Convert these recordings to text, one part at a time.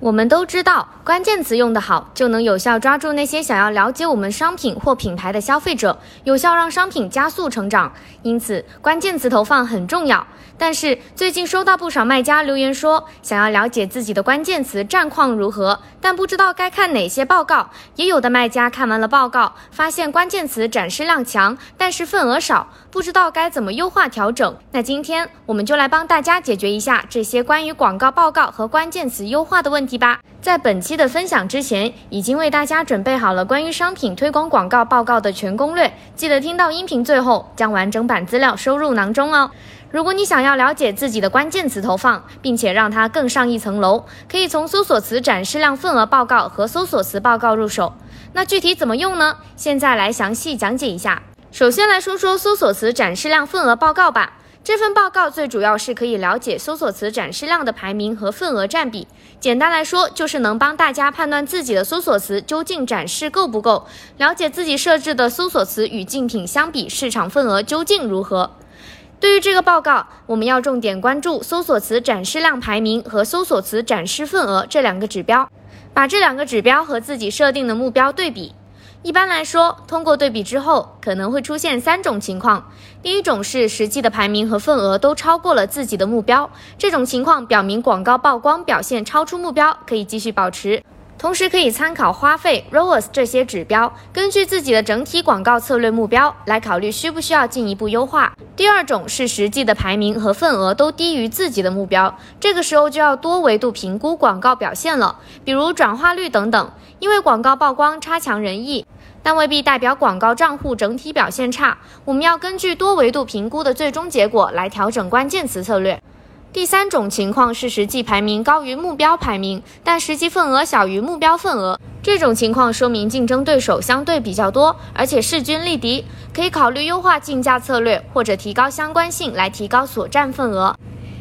我们都知道，关键词用得好，就能有效抓住那些想要了解我们商品或品牌的消费者，有效让商品加速成长。因此，关键词投放很重要。但是，最近收到不少卖家留言说，想要了解自己的关键词战况如何，但不知道该看哪些报告。也有的卖家看完了报告，发现关键词展示量强，但是份额少，不知道该怎么优化调整。那今天我们就来帮大家解决一下这些关于广告报告和关键词优化的问题吧。在本期的分享之前，已经为大家准备好了关于商品推广广告报告的全攻略，记得听到音频最后，将完整版资料收入囊中哦。如果你想要了解自己的关键词投放，并且让它更上一层楼，可以从搜索词展示量份额报告和搜索词报告入手。那具体怎么用呢？现在来详细讲解一下。首先来说说搜索词展示量份额报告吧。这份报告最主要是可以了解搜索词展示量的排名和份额占比。简单来说，就是能帮大家判断自己的搜索词究竟展示够不够，了解自己设置的搜索词与竞品相比，市场份额究竟如何。对于这个报告，我们要重点关注搜索词展示量排名和搜索词展示份额这两个指标，把这两个指标和自己设定的目标对比。一般来说，通过对比之后，可能会出现三种情况。第一种是实际的排名和份额都超过了自己的目标，这种情况表明广告曝光表现超出目标，可以继续保持。同时可以参考花费 ROAS 这些指标，根据自己的整体广告策略目标来考虑需不需要进一步优化。第二种是实际的排名和份额都低于自己的目标，这个时候就要多维度评估广告表现了，比如转化率等等。因为广告曝光差强人意，但未必代表广告账户整体表现差，我们要根据多维度评估的最终结果来调整关键词策略。第三种情况是实际排名高于目标排名，但实际份额小于目标份额。这种情况说明竞争对手相对比较多，而且势均力敌，可以考虑优化竞价策略或者提高相关性来提高所占份额。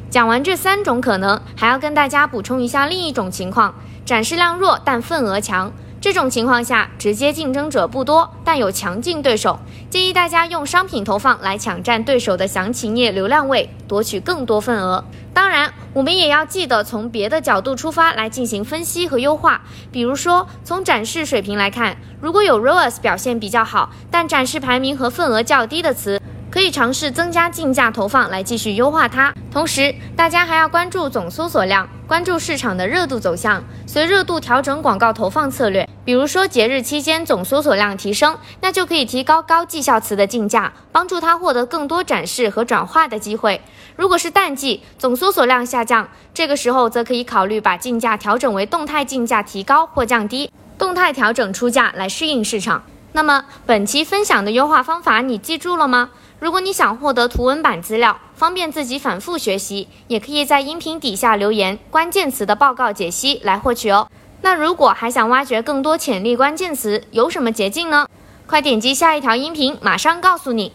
讲完这三种可能，还要跟大家补充一下另一种情况：展示量弱但份额强。这种情况下，直接竞争者不多，但有强劲对手。建议大家用商品投放来抢占对手的详情页流量位，夺取更多份额。当然，我们也要记得从别的角度出发来进行分析和优化。比如说，从展示水平来看，如果有 ROAS 表现比较好，但展示排名和份额较低的词。可以尝试增加竞价投放来继续优化它。同时，大家还要关注总搜索量，关注市场的热度走向，随热度调整广告投放策略。比如说节日期间总搜索量提升，那就可以提高高绩效词的竞价，帮助它获得更多展示和转化的机会。如果是淡季，总搜索量下降，这个时候则可以考虑把竞价调整为动态竞价，提高或降低，动态调整出价来适应市场。那么本期分享的优化方法你记住了吗？如果你想获得图文版资料，方便自己反复学习，也可以在音频底下留言关键词的报告解析来获取哦。那如果还想挖掘更多潜力关键词，有什么捷径呢？快点击下一条音频，马上告诉你。